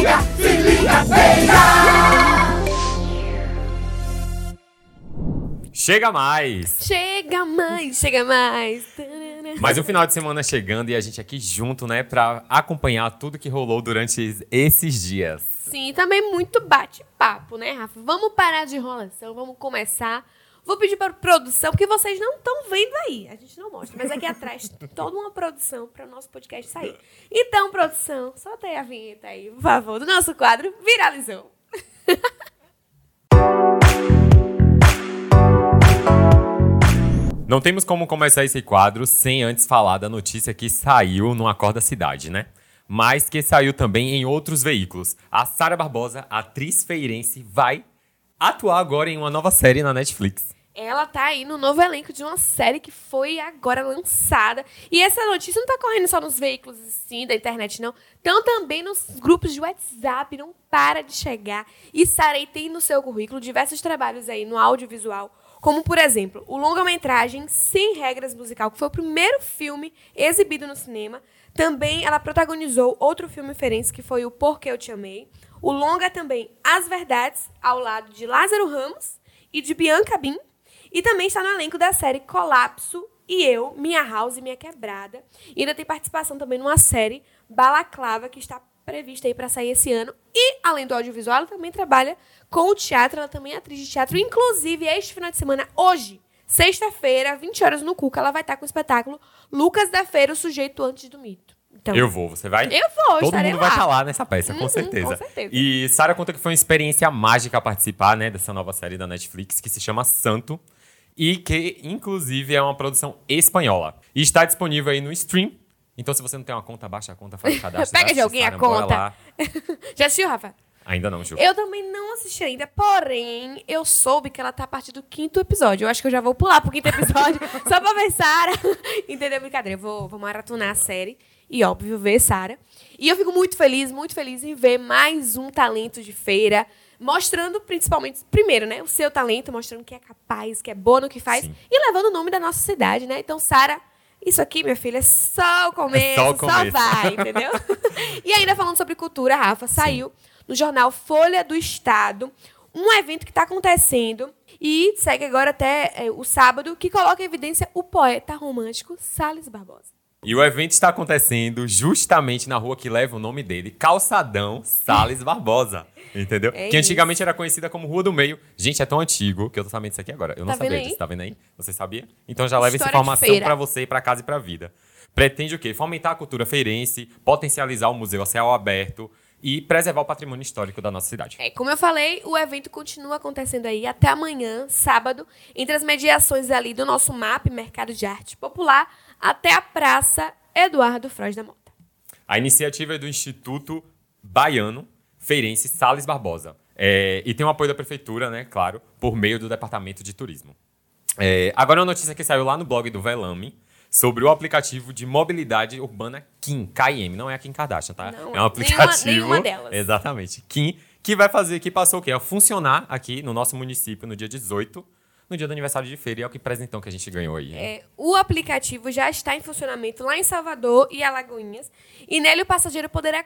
liga, se liga, feira! Chega mais! Chega mais, chega mais. Mais um final de semana chegando e a gente aqui junto, né, pra acompanhar tudo que rolou durante esses dias. Sim, também muito bate-papo, né, Rafa? Vamos parar de enrolação, vamos começar. Vou pedir para produção, porque vocês não estão vendo aí. A gente não mostra, mas aqui atrás toda uma produção para o nosso podcast sair. Então, produção, solta aí a vinheta aí, por favor, do nosso quadro Viralizou. Não temos como começar esse quadro sem antes falar da notícia que saiu no Acorda Cidade, né? Mas que saiu também em outros veículos. A Sara Barbosa, atriz feirense, vai atuar agora em uma nova série na Netflix. Ela tá aí no novo elenco de uma série que foi agora lançada. E essa notícia não tá correndo só nos veículos assim da internet, não. Então também nos grupos de WhatsApp, não para de chegar. E Sarei tem no seu currículo diversos trabalhos aí no audiovisual, como por exemplo, o longa-metragem Sem Regras Musical, que foi o primeiro filme exibido no cinema. Também ela protagonizou outro filme referência que foi o Porque Eu Te Amei. O longa também As Verdades, ao lado de Lázaro Ramos e de Bianca Bin. E também está no elenco da série Colapso e Eu, Minha House e Minha Quebrada. E ainda tem participação também numa série Balaclava, que está prevista aí para sair esse ano. E, além do audiovisual, ela também trabalha com o teatro, ela também é atriz de teatro. Inclusive, este final de semana, hoje, sexta-feira, 20 horas no Cuca, ela vai estar com o espetáculo Lucas da Feira, o sujeito antes do mito. Então, Eu vou, você vai? Eu vou, Todo mundo lá. vai estar lá nessa peça, com Uhum, certeza. com certeza. E Sara conta que foi uma experiência mágica participar, né, dessa nova série da Netflix que se chama Santo e que inclusive é uma produção espanhola. E está disponível aí no stream. Então se você não tem uma conta, baixa a conta, faz o cadastro. Pega de alguém a conta. Já assistiu, Rafa? Ainda não, Ju. Eu também não assisti ainda, porém, eu soube que ela tá a partir do quinto episódio. Eu acho que eu já vou pular pro quinto episódio, só pra ver Sara. Entendeu? Brincadeira. Eu vou, vou maratonar a série e, óbvio, ver Sara. E eu fico muito feliz, muito feliz em ver mais um talento de feira, mostrando principalmente, primeiro, né, o seu talento, mostrando que é capaz, que é boa no que faz Sim. e levando o nome da nossa cidade, né? Então, Sara. Isso aqui, minha filha, é só o começo, só só, o começo. vai, entendeu? e ainda falando sobre cultura, Rafa, saiu no jornal Folha do Estado um evento que está acontecendo e segue agora até é, o sábado, que coloca em evidência o poeta romântico Salles Barbosa. E o evento está acontecendo justamente na rua que leva o nome dele, Calçadão Sales Barbosa. Entendeu? É que antigamente era conhecida como Rua do Meio. Gente, é tão antigo que eu tô sabendo isso aqui agora. Eu não Tá vendo sabia disso, tá vendo aí? Você sabia? Então já leva essa História de informação pra você, pra casa e pra vida. Pretende o quê? Fomentar a cultura feirense, potencializar o museu a céu aberto e preservar o patrimônio histórico da nossa cidade. É, como eu falei, o evento continua acontecendo aí até amanhã, sábado, entre as mediações ali do nosso MAP, Mercado de Arte Popular, até a Praça Eduardo Frois da Mota. A iniciativa é do Instituto Baiano Feirense Sales Barbosa. É, e tem o apoio da prefeitura, né, claro, por meio do Departamento de Turismo. É, agora uma notícia que saiu lá no blog do Velame sobre o aplicativo de mobilidade urbana Kim, KIM, não é a Kim Kardashian, tá? Não, é um nenhuma- aplicativo. nenhuma delas. Exatamente. Kim, que vai fazer, que passou o quê? A funcionar aqui no nosso município no dia 18, no dia do aniversário de feira, e é o que presentão que a gente ganhou aí. É, o aplicativo já está em funcionamento lá em Salvador e Alagoinhas. E nele o passageiro poderá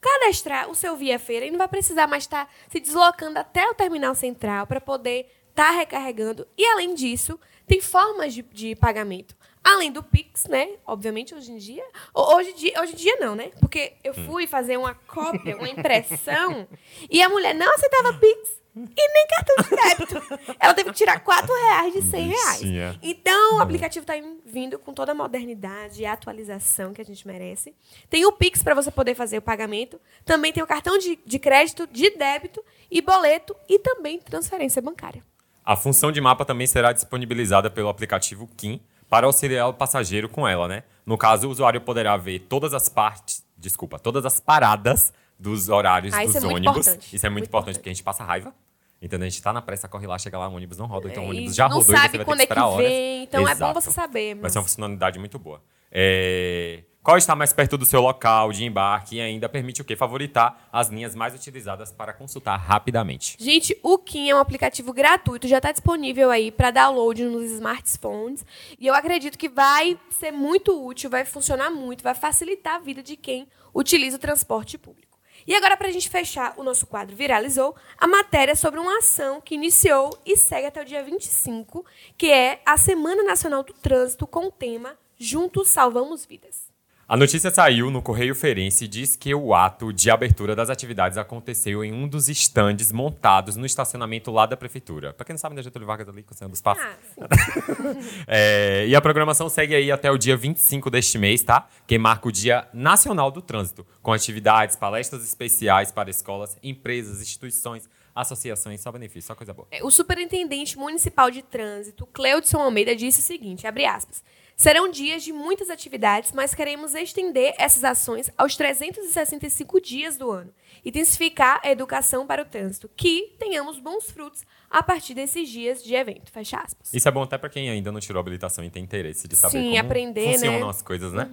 cadastrar o seu Via Feira e não vai precisar mais estar se deslocando até o terminal central para poder estar recarregando. E além disso, tem formas de, de pagamento. Além do Pix, né? Obviamente, hoje em dia. Ho- Hoje em dia, hoje em dia não, né? Porque eu fui fazer uma cópia, uma impressão, e a mulher não aceitava Pix e nem cartão de débito. Ela teve que tirar 4 reais de 100 reais. Bichinha. Então, o aplicativo está vindo com toda a modernidade e atualização que a gente merece. Tem o Pix para você poder fazer o pagamento. Também tem o cartão de, de crédito, de débito e boleto e também transferência bancária. A função de mapa também será disponibilizada pelo aplicativo Kim para auxiliar o passageiro com ela, né? No caso, o usuário poderá ver todas as partes, desculpa, todas as paradas dos horários Ah, dos isso é muito ônibus. Isso é muito, Muito importante, importante. porque a gente passa raiva. Entendeu? A gente tá na pressa, corre lá, chega lá, o ônibus não roda, então o É, ônibus já não rodou e sabe você vai quando ter é que que esperar horas. vem, então é bom Exato. você saber, Vai ser uma mas- funcionalidade muito boa. É, Qual está mais perto do seu local de embarque e ainda permite o quê? Favoritar as linhas mais utilizadas para consultar rapidamente. Gente, o Kim é um aplicativo gratuito, já está disponível aí para download nos smartphones. E eu acredito que vai ser muito útil, vai funcionar muito, vai facilitar a vida de quem utiliza o transporte público. E agora, para a gente fechar o nosso quadro Viralizou, a matéria sobre uma ação que iniciou e segue até o dia 25, que é a Semana Nacional do Trânsito com o tema Juntos Salvamos Vidas. A notícia saiu no Correio Ferense e diz que o ato de abertura das atividades aconteceu em um dos estandes montados no estacionamento lá da prefeitura. Pra quem não sabe, da Getúlio Vargas ali, com o Senhor dos Passos. Ah, sim. É, e a programação segue aí até o dia 25 deste mês, tá? Que marca o Dia Nacional do Trânsito, com atividades, palestras especiais para escolas, empresas, instituições, associações, só benefício, só coisa boa. É, O superintendente municipal de trânsito, Cleudson Almeida, disse o seguinte, abre aspas, Serão dias de muitas atividades, mas queremos estender essas ações aos 365 dias do ano. Intensificar a educação para o trânsito, que tenhamos bons frutos a partir desses dias de evento. Fecha aspas. Isso é bom até pra quem ainda não tirou habilitação e tem interesse de saber Sim, como aprender, funcionam né? as coisas, né?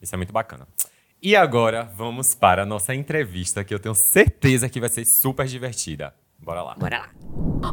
Isso é muito bacana. E agora vamos para a nossa entrevista, que eu tenho certeza que vai ser super divertida. Bora lá. Bora lá.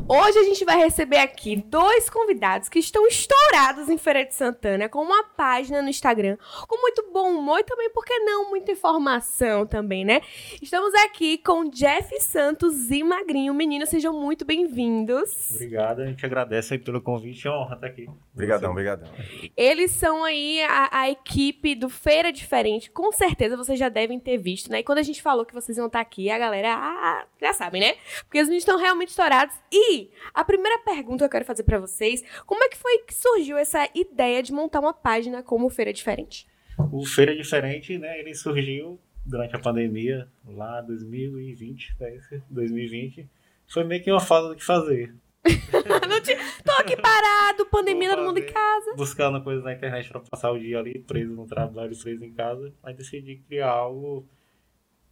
Hoje a gente vai receber aqui dois convidados que estão estourados em Feira de Santana, com uma página no Instagram, com muito bom humor e também, por que não, muita informação também, né? Estamos aqui com Jeff Santos e Magrinho. Meninos, sejam muito bem-vindos. Obrigado, a gente agradece aí pelo convite, é uma honra estar aqui. Obrigadão, obrigadão. Eles são aí a, a equipe do Feira Diferente. Com certeza vocês já devem ter visto, né? E quando a gente falou que vocês iam estar aqui, a galera ah, já sabe, né? Porque os meninos estão realmente estourados. E a primeira pergunta que eu quero fazer pra vocês: como é que foi que surgiu essa ideia de montar uma página como Feira Diferente? O Feira Diferente, né, ele surgiu durante a pandemia, lá 2020, né, esse 2020. Foi meio que uma falta do que fazer. Não tinha- Tô aqui parado, pandemia, todo mundo em casa. Buscando coisas na internet para passar o dia ali, preso no trabalho, preso em casa. Aí decidi criar algo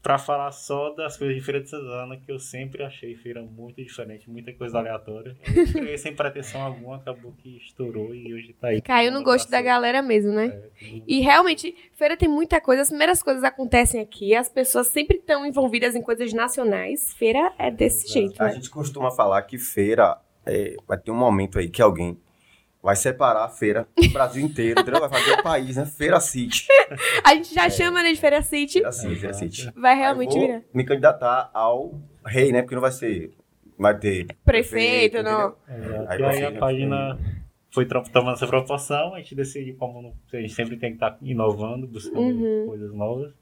para falar só das coisas de Feira de Santana, que eu sempre achei feira muito diferente, muita coisa aleatória. Eu sem pretensão alguma, acabou que estourou e hoje tá aí. Caiu no gosto da galera mesmo, né? É, E realmente, feira tem muita coisa. As primeiras coisas acontecem aqui. As pessoas sempre estão envolvidas em coisas nacionais. Feira é desse Exato. jeito, A né? gente costuma falar que feira é, vai ter um momento aí que alguém vai separar a feira do Brasil inteiro, entendeu? vai fazer o país, né? Feira City. A gente já chama né, de Feira City. Feira City, Feira City. Vai realmente virar. me candidatar ao rei, né? Porque não vai ser. Vai ter. Prefeito, não. entendeu? Exato. Aí e aí a página foi tomando essa proporção, a gente decidiu como não- a gente sempre tem que estar inovando, buscando Uhum. coisas novas.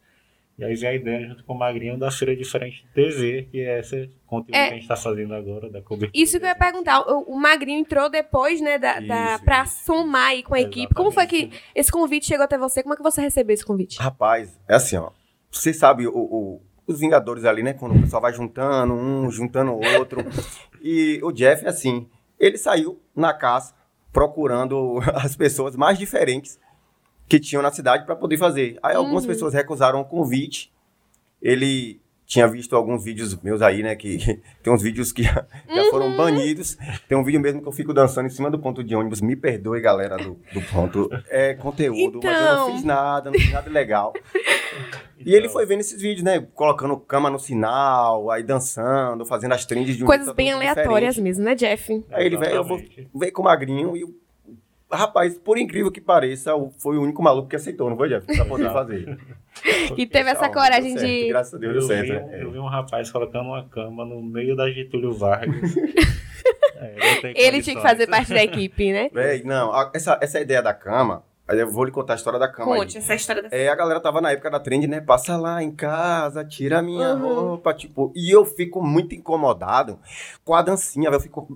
E aí veio a ideia junto com o Magrinho da Feira Diferente TV, que é esse conteúdo É. que a gente está fazendo agora, da cobertura. Isso que eu ia perguntar. O, o Magrinho entrou depois, né, da, da, Isso, pra isso. somar aí com a equipe. Como foi que esse convite chegou até você? Como é que você recebeu esse convite? Rapaz, é assim, ó. Você sabe o, o- os Vingadores ali, né? Quando o pessoal vai juntando um, juntando o outro. E o Jeff, assim, ele saiu na caça procurando as pessoas mais diferentes que tinham na cidade para poder fazer. Aí algumas Uhum. pessoas recusaram o convite. Ele tinha visto alguns vídeos meus aí, né? Que tem uns vídeos que já Uhum. foram banidos. Tem um vídeo mesmo que eu fico dançando em cima do ponto de ônibus. Me perdoe, galera do, do ponto. É conteúdo, mas eu Então. não fiz nada, não fiz nada legal. E ele foi vendo esses vídeos, né? Colocando cama no sinal, aí dançando, fazendo as trends de um Coisas bem aleatórias diferente. mesmo, né, Jeff? Aí ele, velho, eu vou veio com o magrinho e o rapaz, por incrível que pareça, foi o único maluco que aceitou, não foi, Jeff? Pra poder fazer. Que teve essa coragem certo, de. Graças a Deus Eu deu certo. vi, né? um, eu vi um rapaz colocando uma cama no meio da Getúlio Vargas. É, Ele tinha que fazer parte da equipe, né? Véi, não, a- essa, essa ideia da cama, eu vou lhe contar a história da cama. aí. Conte essa história da. É, a galera tava na época da trend, né? Passa lá em casa, tira a minha Uhum. roupa, tipo. E eu fico muito incomodado com a dancinha, velho. Eu fico.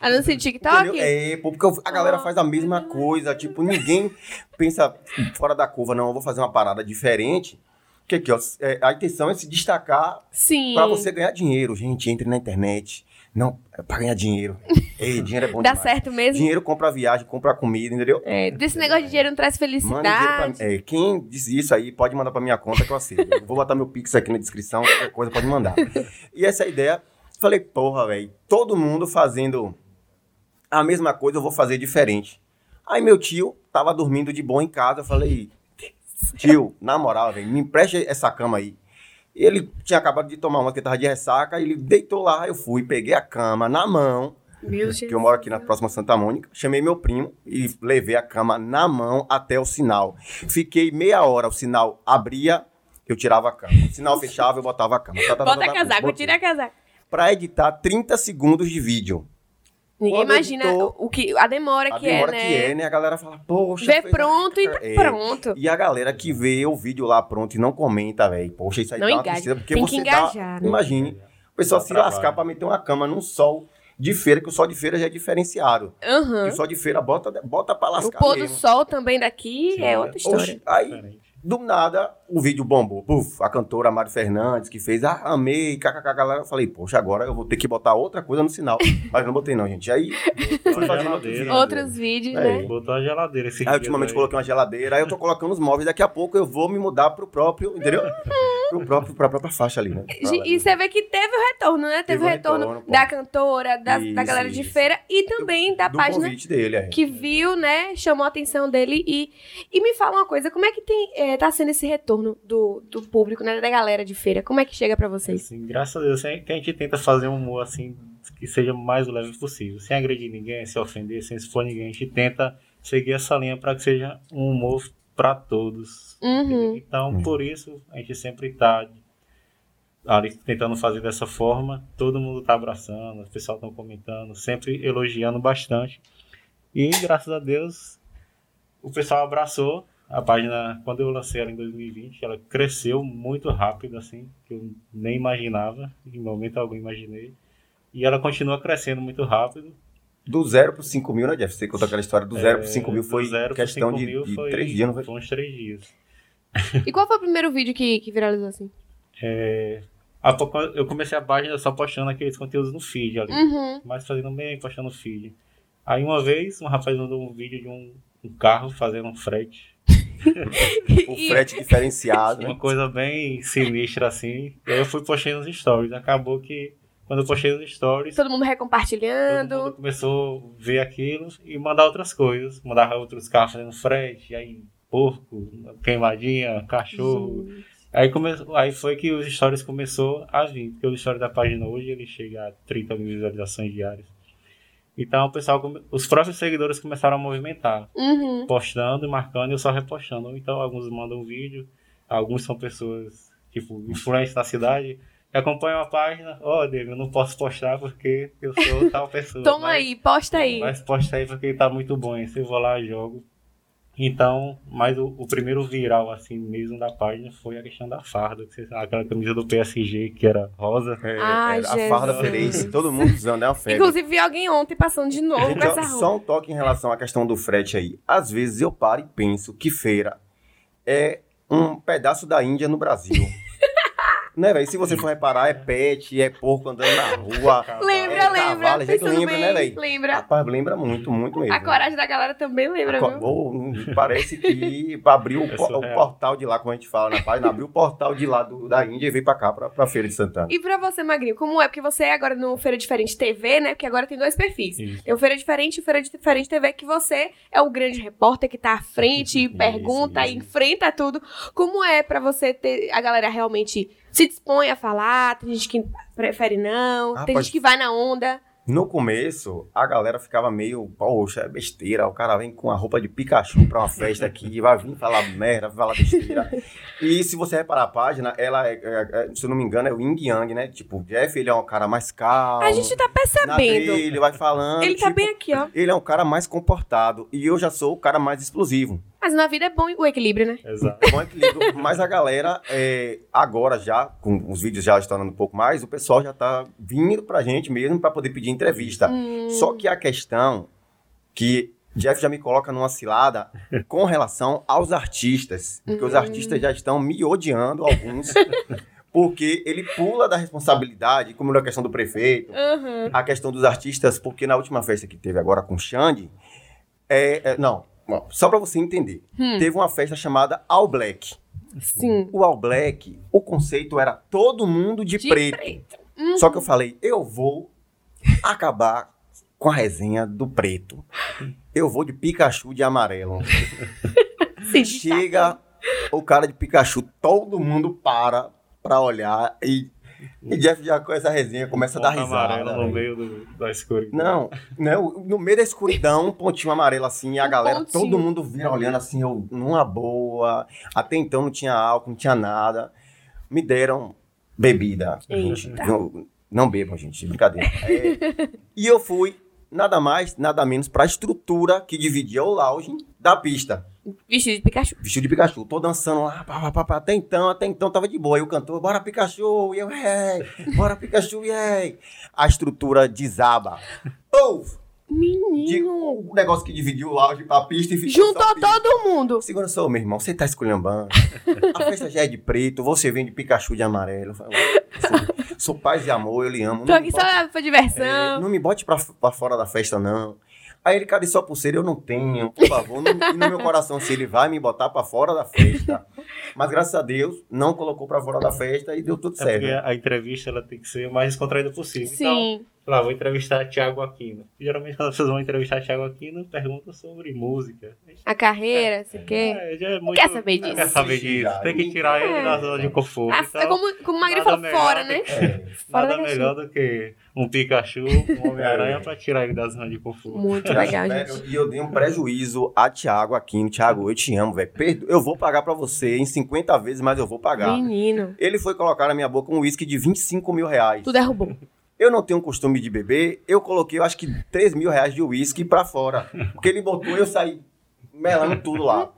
A dança de TikTok? Entendeu? É, porque eu- a galera faz a mesma coisa. Tipo, ninguém pensa fora da curva, não. Eu vou fazer uma parada diferente. Que aqui, ó, é, a intenção é se destacar Sim. pra você ganhar dinheiro. Gente, entre na internet. Não, é pra ganhar dinheiro. Ei, dinheiro é bom Dá demais. certo mesmo? Dinheiro compra viagem, compra comida, entendeu? É, desse negócio de dinheiro não traz Manda dinheiro felicidade. pra mim. É, quem diz isso aí, pode mandar pra minha conta que eu aceito. Eu vou botar meu Pix aqui na descrição, qualquer coisa pode mandar. E essa ideia, falei, porra, velho, todo mundo fazendo a mesma coisa, eu vou fazer diferente. Aí meu tio tava dormindo de boa em casa, eu falei, tio, na moral, velho, me empreste essa cama aí. Ele tinha acabado de tomar uma que tava de ressaca, ele deitou lá, eu fui, peguei a cama na mão, Meu que eu moro aqui na próxima Santa Mônica. Chamei meu primo e levei a cama na mão até o sinal. Fiquei meia hora, o sinal abria, eu tirava a cama. Sinal fechava, eu botava a cama. Tá, tá, tá, Bota tá, tá, casaco, botei. tira casaco. Pra editar 30 segundos de vídeo. Ninguém Quando imagina editou, o que, a demora A que demora é, né? que é, né? A galera fala, poxa. Vê pronto e tá É. pronto. E a galera que vê o vídeo lá pronto e não comenta, velho. Poxa, isso aí Não dá uma engaja. tristeza, porque Tem que você engajar, dá, né? Imagine, o pessoal se trabalho. lascar pra meter uma cama num sol de feira, que o sol de feira já é diferenciado. Aham. Que o sol de feira bota, bota pra O lascar pôr do mesmo. sol também daqui Sim, é outra história. Oxe, aí, do nada, o vídeo bombou. Puf, a cantora Mari Fernandes, que fez, ah, amei, kkk, a galera. Eu falei, poxa, agora eu vou ter que botar outra coisa no sinal. Mas não botei não, gente. Aí, outros geladeira. vídeos. Outros vídeos, É. né? Botou a geladeira esse Aí, ultimamente, coloquei uma geladeira, aí eu tô colocando os móveis. Daqui a pouco eu vou me mudar pro próprio, entendeu? pro próprio, pra própria faixa ali, né? E e você vê que teve o retorno, né? Teve, Teve o retorno, retorno, da cantora, da, da Isso, galera de isso. feira e também da Do página dele, é. que viu, né? Chamou a atenção dele e, e me fala uma coisa, como é que tem, é, tá sendo esse retorno do, do público, né? Da galera de feira? Como é que chega pra vocês? Assim, graças a Deus, a gente tenta fazer um humor assim que seja o mais leve possível, sem agredir ninguém, sem ofender, sem expor ninguém. A gente tenta seguir essa linha para que seja um humor para todos. Uhum. Então, Hum. por isso, a gente sempre tá ali tentando fazer dessa forma. Todo mundo tá abraçando, o pessoal estão comentando, sempre elogiando bastante. E graças a Deus, o pessoal abraçou a página. Quando eu lancei ela em 2020, ela cresceu muito rápido, assim, que eu nem imaginava, em momento algum imaginei. E ela continua crescendo muito rápido. Do zero pro 5 mil, né, Jeff? Você contou aquela história do zero pro 5 mil, foi questão 5 de, mil de foi- três dias, não foi? Foi uns três dias. E qual foi o primeiro vídeo que, que viralizou assim? É, pouco eu comecei a página só postando aqueles conteúdos no feed ali. Uhum. Mas fazendo bem, postando feed. Aí uma vez, um rapaz mandou um vídeo de um, um carro fazendo um frete. O frete diferenciado, né? Uma coisa bem sinistra assim. E aí eu fui postei nos stories. Acabou que quando eu postei nos stories, Todo mundo todo recompartilhando. mundo começou a ver aquilo e mandar outras coisas. Mandava outros carros fazendo frete, aí porco, queimadinha, cachorro. Aí, come... aí foi que os stories começou a vir, porque o story da página hoje ele chega a 30 mil visualizações diárias. Então o pessoal, come- os próprios seguidores começaram a movimentar, Uhum. postando marcando e eu só repostando. Então alguns mandam vídeo, alguns são pessoas, tipo, influentes da cidade, que acompanham a página. Ó, Diego, eu não posso postar porque eu sou tal pessoa. Toma mas- aí, posta aí. Mas posta aí porque tá muito bom. Aí você vou lá e jogo. Então, mas o, o primeiro viral, assim mesmo, da página foi a questão da farda. que você- Aquela camisa do PSG que era rosa. É, Ai, é, a farda feliz, todo mundo usando, é uma febre. Inclusive, vi alguém ontem passando de novo Gente, com essa roupa. só um toque em relação à questão do frete aí. Às vezes eu paro e penso que feira é um pedaço da Índia no Brasil. né, velho? Se você for reparar, é pet, é porco andando na rua. Lembra, é lembra. cavalo, a gente pensando lembra, bem, né, velho? Lembra. Rapaz, lembra muito, muito mesmo. A coragem da galera também lembra, viu? Ô, Parece que abriu o, É po- o portal de lá, como a gente fala na página, abriu o portal de lá do- da Índia e veio pra cá, pra, pra Feira de Santana. E pra você, Magrinho, como é? Porque você é agora no Feira Diferente TV, né? Porque agora tem dois perfis. Isso. Tem o Feira Diferente e o Feira Diferente TV, que você é o grande repórter que tá à frente, e pergunta, isso. enfrenta tudo. Como é pra você ter a galera realmente se dispõe a falar? Tem gente que prefere não, tem Rapaz, gente que vai na onda. No começo, a galera ficava meio, poxa, é besteira. O cara vem com a roupa de Pikachu pra uma festa aqui, vai vir falar merda, vai falar besteira. e se você reparar a página, ela é, é- é, se eu não me engano, é o Yin Yang, né? Tipo, o Jeff, ele é um cara mais calmo. A gente tá percebendo. dele, vai falando. Ele tá tipo, bem aqui, ó. Ele é um cara mais comportado. E eu já sou o cara mais explosivo. Mas na vida é bom o equilíbrio, né? Exato. Bom equilíbrio. Mas a galera, é, agora já, com os vídeos já estourando um pouco mais, o pessoal já tá vindo pra gente mesmo pra poder pedir entrevista. Hum. Só que a questão que Jeff já me coloca numa cilada com relação aos artistas. Porque os Hum. artistas já estão me odiando, alguns. Porque ele pula da responsabilidade, como na questão do prefeito, Uhum. a questão dos artistas, porque na última festa que teve agora com o Xande, é, é, não, só pra você entender, Hum. teve uma festa chamada All Black. Sim. O All Black, o conceito era todo mundo de, De preto. preto. Só que eu falei, eu vou acabar com a resenha do preto. Eu vou de Pikachu de amarelo. Sim. Chega o cara de Pikachu, todo mundo para pra olhar e E Jeff já com essa resenha começa a dar risada. amarelo no meio do, da escuridão. Não, não, no meio da escuridão, um pontinho amarelo assim, e a Um galera, pontinho. todo mundo vira olhando assim, eu, numa boa. Até então não tinha álcool, não tinha nada. Me deram bebida. Gente, Eita. não, não bebam, gente, brincadeira. É, e eu fui, nada mais, nada menos, pra estrutura que dividia o lounge da pista. Vestido de Pikachu. Vestido de Pikachu, tô dançando lá, pá, pá, pá, até então, até então tava de boa. E o cantor, bora Pikachu, e eu, é, bora Pikachu, e é. A estrutura desaba. De- Menino. o negócio que dividiu o lounge pra pista e ficou Juntou todo mundo. Segura só, meu irmão, você tá esculhambando. A festa já é de preto, você vem de Pikachu de amarelo. Assim, sou paz e amor, eu lhe amo. Tô Não aqui me só bote- pra é, diversão. não me bote pra, pra fora da festa, não. Aí ele, cadê sua pulseira? Eu não tenho, por favor. Não, e no meu coração, se ele vai me botar pra fora da festa. Mas graças a Deus, não colocou pra fora da festa e deu tudo É certo. porque a entrevista ela tem que ser o mais descontraída possível. Então, Sim. sei lá, vou entrevistar Thiago Aquino. Geralmente, quando as pessoas vão entrevistar Thiago Aquino, perguntam sobre música. A carreira, sei o quê. É, é muito... quer saber disso. Quer saber disso. Tem que tirar ele É. da zona de conforto. Ah, Então, é como, como o Magri falou, fora, né? É. Fora Nada da melhor do que um Pikachu, um Homem-Aranha pra tirar ele da zona de conforto. Muito legal, gente. E eu dei um prejuízo a Thiago Aquino. Thiago, eu te amo, velho. Perdo- Eu vou pagar pra você em 50 vezes, mas eu vou pagar. Menino. Ele foi colocar na minha boca um uísque de 25 mil reais. Tu derrubou. Eu não tenho costume de beber, eu coloquei, eu acho que 3 mil reais de uísque pra fora. Porque ele botou eu saí melando tudo lá.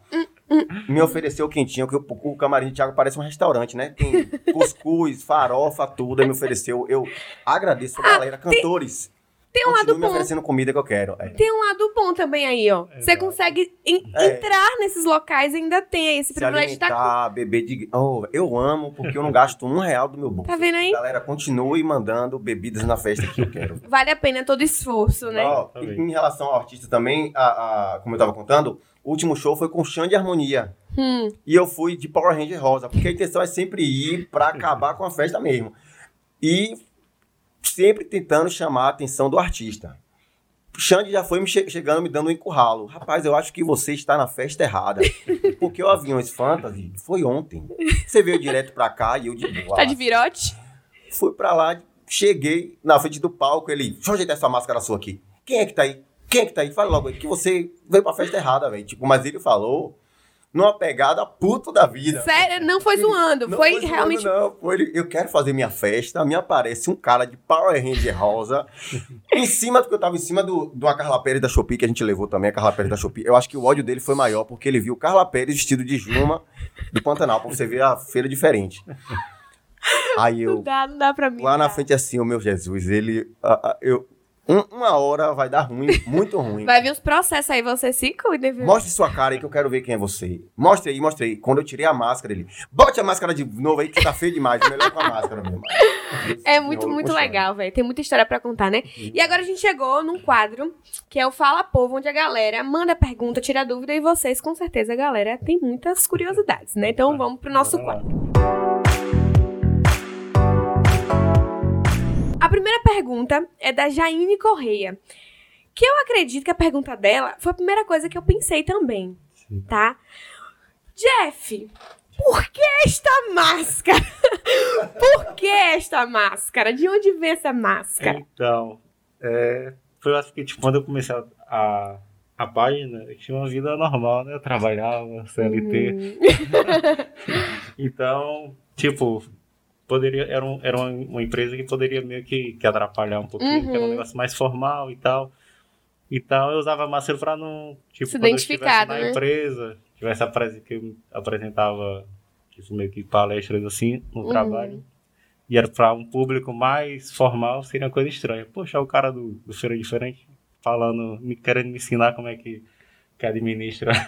Me ofereceu quentinho, que o, o camarim de Thiago parece um restaurante, né? Tem cuscuz, farofa, tudo. Aí me ofereceu. Eu agradeço a galera, cantores. Tem um lado me bom. oferecendo comida que eu quero. É. Tem um lado bom também aí, ó. Você Exato. consegue en- É. entrar nesses locais e ainda tem esse Se privilégio de estar com. alimentar, beber de... Oh, eu amo, porque eu não gasto um real do meu bolso. Tá vendo aí? Galera, continue mandando bebidas na festa que eu quero. Vale a pena todo esforço, né? Ó, Tá em relação ao artista também, a, a- como eu tava contando, o último show foi com Xande Harmonia. Hum. E eu fui de Power Ranger Rosa, porque a intenção é sempre ir pra acabar com a festa mesmo. E sempre tentando chamar a atenção do artista. Xande já foi me che- chegando, me dando um encurralo. Rapaz, eu acho que você está na festa errada. Porque o Aviões Fantasy foi ontem. Você veio direto pra cá e eu de boa. Tá de virote? Fui pra lá, cheguei na frente do palco, ele, deixa eu ajeitar essa máscara sua aqui. Quem é que tá aí? Quem é que tá aí? Fala logo aí, que você veio pra festa errada, velho. Tipo, mas ele falou numa pegada puto da vida. Sério, não foi zoando. Não foi, zoando, realmente. Não, foi ele, eu quero fazer minha festa, me aparece um cara de Power Ranger rosa, em cima, porque eu tava em cima do, do a Carla Pérez da Shopee, que a gente levou também, a Carla Pérez da Shopee. Eu acho que o ódio dele foi maior, porque ele viu Carla Pérez vestido de Juma do Pantanal, pra você ver a feira diferente. Aí Não eu, dá, não dá pra mim. lá na frente assim, o meu Jesus, ele, eu, um- uma hora vai dar ruim, muito ruim. Vai vir uns processos aí, você se cuida, viu? Mostre sua cara aí que eu quero ver quem é você. Mostre aí, mostre aí. Quando eu tirei a máscara, ele. Bote a máscara de novo aí que tá feio demais. Melhor com a máscara mesmo. É muito, muito legal, velho. Tem muita história pra contar, né? E agora a gente chegou num quadro que é o Fala Povo, onde a galera manda pergunta, tira dúvida e vocês, com certeza, a galera tem muitas curiosidades, né? Então vamos pro nosso quadro. A primeira pergunta é da Jaine Correia. Que eu acredito que a pergunta dela foi a primeira coisa que eu pensei também, tá? Jeff, por que esta máscara? por que esta máscara? De onde vem essa máscara? Então, é, foi eu acho que tipo, quando eu comecei a, a, a página, eu tinha uma vida normal, né? Eu trabalhava, CLT. Hum, Então, tipo, poderia, era, um, era uma, empresa que poderia meio que, que atrapalhar um pouquinho, que era um Uhum. negócio mais formal e tal. Então eu usava máscara pra não. Tipo, Se identificar, na né? empresa, tivesse que eu apresentava tipo, meio que palestras assim no Uhum. trabalho. E era pra um público mais formal, seria uma coisa estranha. Poxa, o cara do, do Feira Diferente falando, me, querendo me ensinar como é que, que administra.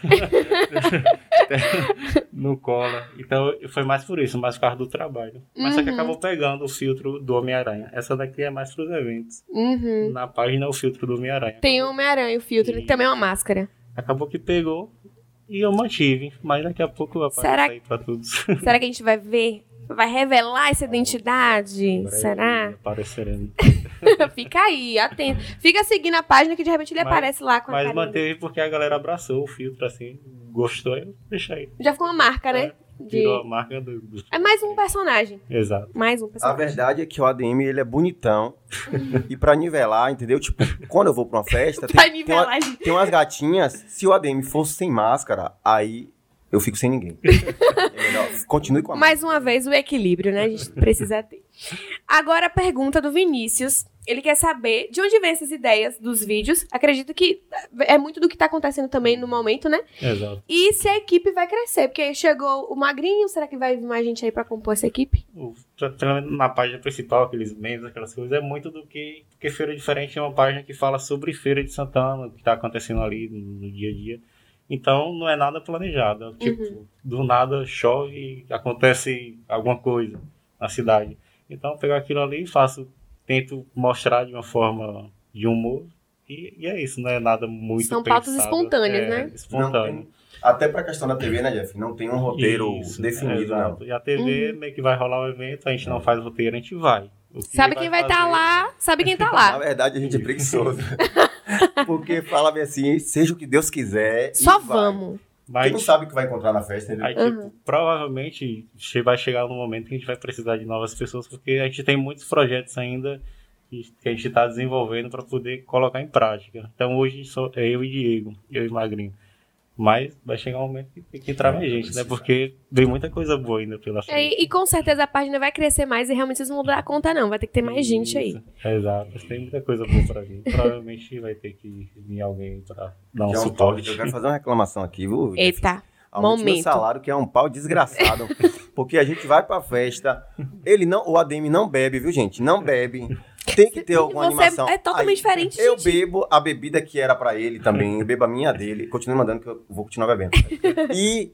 no cola. Então foi mais por isso, mais por causa do trabalho. Mas só que Uhum. acabou pegando o filtro do Homem-Aranha. Essa daqui é mais pros eventos. uhum. Na página o filtro do Homem-Aranha. Tem o Homem-Aranha, o filtro, que também é uma máscara. Acabou que pegou e eu mantive. Mas daqui a pouco vai Será aparecer aí pra todos. Será que a gente vai ver? Vai revelar essa identidade? Será? Apareceremos. Fica aí, atento. Fica seguindo a página que de repente ele Mas- aparece lá com a Mas carinha. manteve porque a galera abraçou o filtro assim, gostou, eu deixei. Já ficou uma marca, né? De... Virou a marca do. do- É mais um personagem. Exato. Mais um A personagem. verdade é que o ADM ele é bonitão. e pra nivelar, entendeu? Tipo, quando eu vou pra uma festa, Pra tem, tem, uma- nivelar, gente. tem umas gatinhas. Se o ADM fosse sem máscara, aí eu fico sem ninguém. É continue com a Mais uma vez, o equilíbrio, né? A gente precisa ter. Agora, a pergunta do Vinícius. Ele quer saber de onde vem essas ideias dos vídeos. Acredito que é muito do que tá acontecendo também no momento, né? Exato. E se a equipe vai crescer. Porque aí chegou o Magrinho, será que vai vir mais gente aí pra compor essa equipe? Na página principal, aqueles memes, aquelas coisas, é muito do que. Porque Feira Diferente é uma página que fala sobre Feira de Santana, o que está acontecendo ali no dia a dia. Então não é nada planejado. Tipo, do nada chove e acontece alguma coisa na cidade. Então eu pego aquilo ali e faço, tento mostrar de uma forma de humor. E, e é isso, não é nada muito São pautas pensado. espontâneas, É, né? Não Espontâneo. até pra questão da TV, né, Jeff? Não tem um roteiro Isso, definido, não. exato. E a TV meio que vai rolar o evento, a gente não faz roteiro, a gente vai. Que Sabe quem vai estar fazer- lá, sabe quem tá Na lá. verdade, a gente é preguiçoso. Porque fala bem assim, seja o que Deus quiser. e Só vai. vamos. Quem não Mas, sabe o que vai encontrar na festa, entendeu? aí, tipo, provavelmente che- vai chegar um momento que a gente vai precisar de novas pessoas, porque a gente tem muitos projetos ainda que que a gente está desenvolvendo para poder colocar em prática. Então hoje só é eu e Diego, eu e Magrinho. Mas vai chegar um momento que tem que entrar mais gente, né? Porque vem muita coisa boa ainda pela frente. É, e com certeza a página vai crescer mais e realmente vocês não vão dar conta, não. Vai ter que ter mais gente aí. Isso, Exato, mas tem muita coisa boa pra vir. Provavelmente vai ter que vir alguém pra dar um é um suporte. pau- eu quero fazer uma reclamação aqui, viu? Eita, Aumente meu momento. salário, que é um pau desgraçado. porque a gente vai pra festa, ele não, o ADM não bebe, viu, gente? Não bebe. Tem que ter alguma Você animação. é totalmente Aí, diferente, Eu gente. bebo a bebida que era pra ele também, eu bebo a minha dele. Continue mandando que eu vou continuar bebendo. E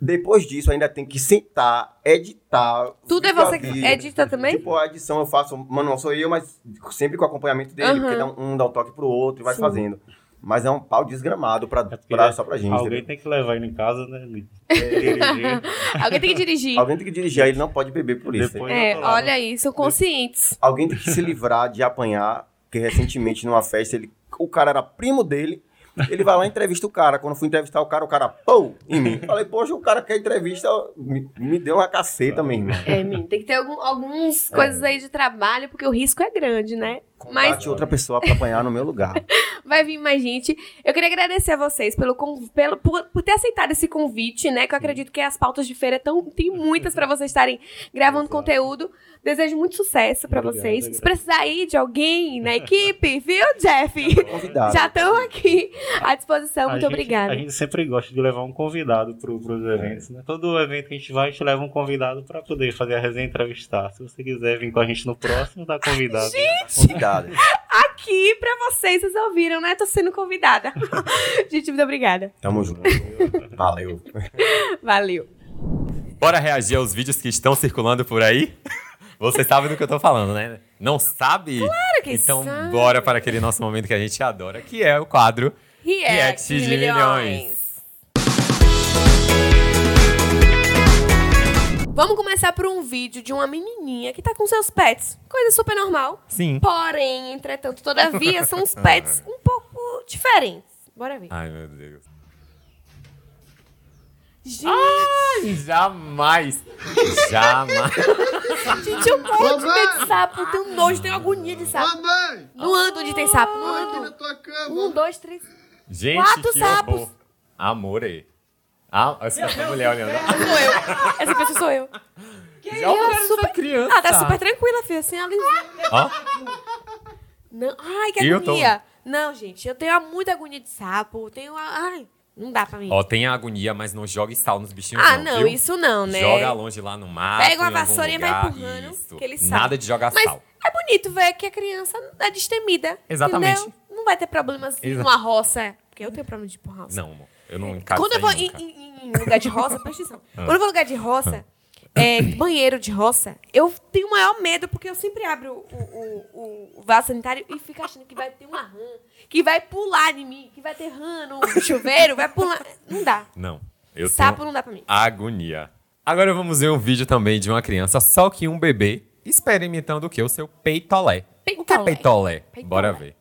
depois disso ainda tem que sentar, editar. Tudo é a você que edita também? Tipo, a edição eu faço, mano, não sou eu, mas sempre com o acompanhamento dele, Aham. porque dá um, um dá um toque pro outro e vai Sim. fazendo. Mas é um pau desgramado pra, É pra- só pra gente. Alguém entendeu? tem que levar ele em casa, né? Dirigir. Alguém tem que dirigir. Alguém tem que dirigir, aí ele não pode beber por isso. Depois- É, olha aí, são conscientes. Alguém tem que se livrar de apanhar, porque recentemente numa festa, ele, o cara era primo dele, ele vai lá e entrevista o cara. Quando eu fui entrevistar o cara, o cara, pô, em mim. Falei, poxa, o cara quer entrevista, me, me deu uma caceta mesmo. É, menino, tem que ter algum, algumas coisas aí de trabalho, porque o risco é grande, né? Mas Bate outra pessoa pra apanhar no meu lugar. vai vir mais gente. Eu queria agradecer a vocês pelo, pelo por, por ter aceitado esse convite, né? Que eu acredito que as pautas de feira tão, tem muitas pra vocês estarem gravando Exato. conteúdo. Desejo muito sucesso pra Obrigado, vocês. Se precisar aí de alguém na equipe, viu, Jeff? Convidado. Já estão aqui à disposição. A Muito gente- obrigada. A gente sempre gosta de levar um convidado para os eventos, né? Todo evento que a gente vai, a gente leva um convidado para poder fazer a resenha entrevistar. Se você quiser vir com a gente no próximo, tá convidado. Convidado. Aqui pra vocês, vocês ouviram, né? Tô sendo convidada. gente, muito obrigada. Tamo junto. Valeu. Valeu. Bora reagir aos vídeos que estão circulando por aí? Você sabe do que eu tô falando, né? Não sabe? Claro que Então sabe. bora para aquele nosso momento que a gente adora, que é o quadro React de de milhões. milhões. Vamos começar por um vídeo de uma menininha que tá com seus pets. Coisa super normal. Sim. Porém, entretanto, todavia, são uns pets um pouco diferentes. Bora ver. Ai, meu Deus. Gente, Ai, jamais. Jamais. gente, eu morro de medo de sapo. Eu tenho nojo, tenho agonia de sapo. Mamãe! Não ando onde tem sapo, não ando. tua cama. Um, dois, três. Gente, Quatro que sapos. horror. Amore. Ah, essa mulher olhando. Sou eu. Essa pessoa sou eu. Já olharam essa super- criança. Ela tá super tranquila, filha, assim, ela Ó, Não, ai, que Eu tô- agonia. Não, gente, eu tenho muita agonia de sapo. Tenho. Ai, não dá pra mim. ó, tem a agonia, mas não jogue sal nos bichinhos ah, não, não, viu? isso não, né? Joga longe lá no mar. Pega uma vassoura e vai empurrando, Isso. que ele sabe. Nada de jogar Mas sal. é bonito ver que a criança é destemida. Exatamente. Entendeu? Não vai ter problemas Exa- numa roça. Porque eu tenho problema de empurrar. Não, amor, eu não encaro Quando eu vou em, em- em lugar de roça, presta atenção. Ah. Quando eu vou em lugar de roça, é, banheiro de roça, eu tenho o maior medo, porque eu sempre abro o, o, o- vaso sanitário e fico achando que vai ter uma rã, que vai pular em mim, que vai ter rã no chuveiro, vai pular. Não dá. Não, eu Sapo não dá pra mim. agonia. Agora vamos ver um vídeo também de uma criança, só que um bebê, experimentando o que? O seu peitolé. O que é Peitolé. peitolé? Peitolé. Bora ver.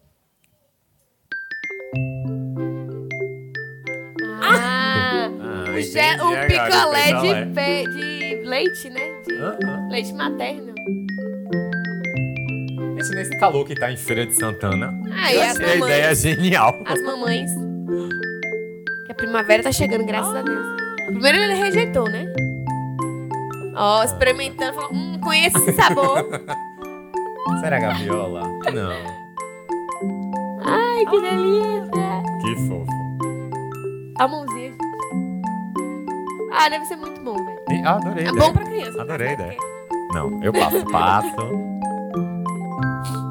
O, entendi gel, o picolé de, pe- de leite, né? De Aham. leite materno. Gente, nesse calor que tá em Feira de Santana, eu as achei a ideia mamães. genial. As mamães. Que a primavera tá chegando, graças a Deus. Primeiro ele rejeitou, né? Ó, experimentando, falou, hum, conheço esse sabor. Será gaviola? Não. Ai, que delícia. Que fofo. A mãozinha. Ah, deve ser muito bom, velho. E- ah, adorei. É ideia. bom pra criança. Adorei a né? ideia. Não, eu passo, passo.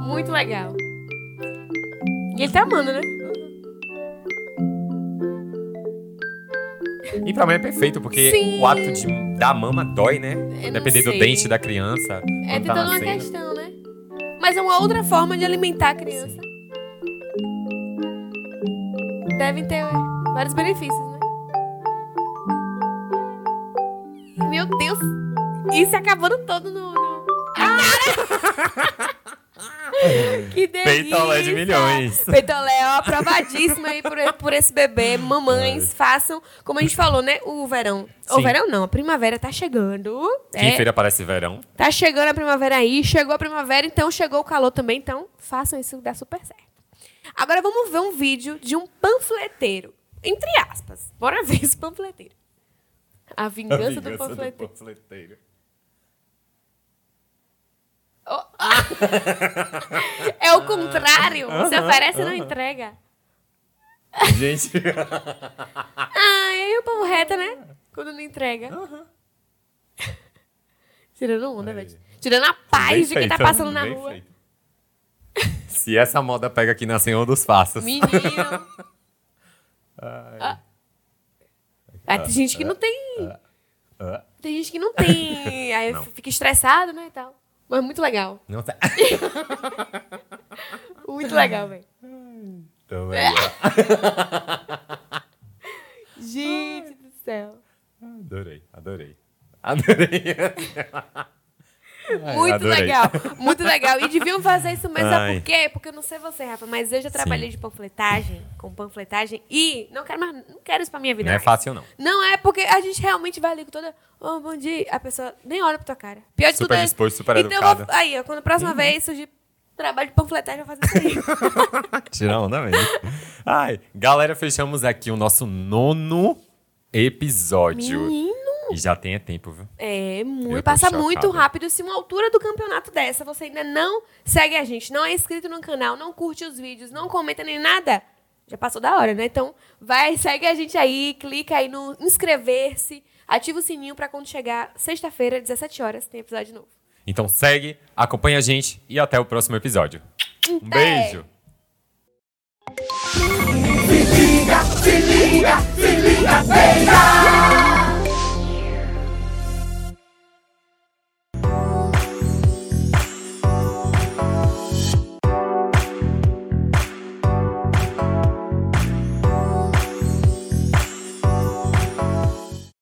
Muito legal. E ele tá amando, né? E pra mim é perfeito, porque Sim. o ato de dar mama dói, né? não Depender do sei. dente da criança. É quando tá toda uma nascendo. questão, né? Mas é uma outra forma de alimentar a criança. Devem ter vários benefícios, né? Meu Deus! Isso acabando todo no. no... A cara! que delícia! Peitolé de milhões. Peitolé, ó, aprovadíssimo aí por, por esse bebê. Mamães, façam, como a gente falou, né? O verão. O Sim. verão não, a primavera tá chegando. Que em É, feira parece verão. Tá chegando a primavera aí, chegou a primavera, então chegou o calor também, então façam isso dar super certo. Agora vamos ver um vídeo de um panfleteiro. Entre aspas. Bora ver esse panfleteiro. A vingança, do panfleteiro. panfleteiro. Oh, ah! é o contrário. Você oferece e não entrega. Gente, Ah, aí o povo reta, né? Quando não entrega. Tirando onda, velho. Tirando a paz de quem tá Bem passando na bem rua. feito. Se essa moda pega aqui na Senhor dos Passos. Menino. Ah. Ah, tem gente que não tem. Tem gente que não tem. Aí Não. fica estressado, né? E tal. Mas muito legal. Não tá. Muito legal, velho. Então. Gente do céu. Adorei, adorei. Adorei. Muito adorei. legal. Muito legal. E deviam fazer isso mesmo. Sabe por quê? Porque eu não sei você, Rafa, mas eu já trabalhei de panfletagem, com panfletagem, e não quero mais. Não quero isso pra minha vida. Não é mais. fácil, não. Não é porque a gente realmente vai ali com toda. Oh, bom dia. A pessoa nem olha pra tua cara. Pior de tudo Super é. disposto, super então, vou, aí, ó, quando a próxima vez surgir trabalho de panfletagem, eu vou fazer isso aí. Tirar onda mesmo. Ai, galera, fechamos aqui o nosso nono episódio. Menino. E já tem é tempo, viu? É, muito. Passa chocado. muito rápido. Se uma altura do campeonato dessa você ainda não segue a gente, não é inscrito no canal, não curte os vídeos, não comenta nem nada, já passou da hora, né? Então, vai, segue a gente aí, clica aí no inscrever-se, ativa o sininho pra quando chegar sexta-feira, 17 horas, tem episódio novo. Então segue, acompanha a gente e até o próximo episódio. Um Até. beijo! Se liga, se liga, se liga, feira.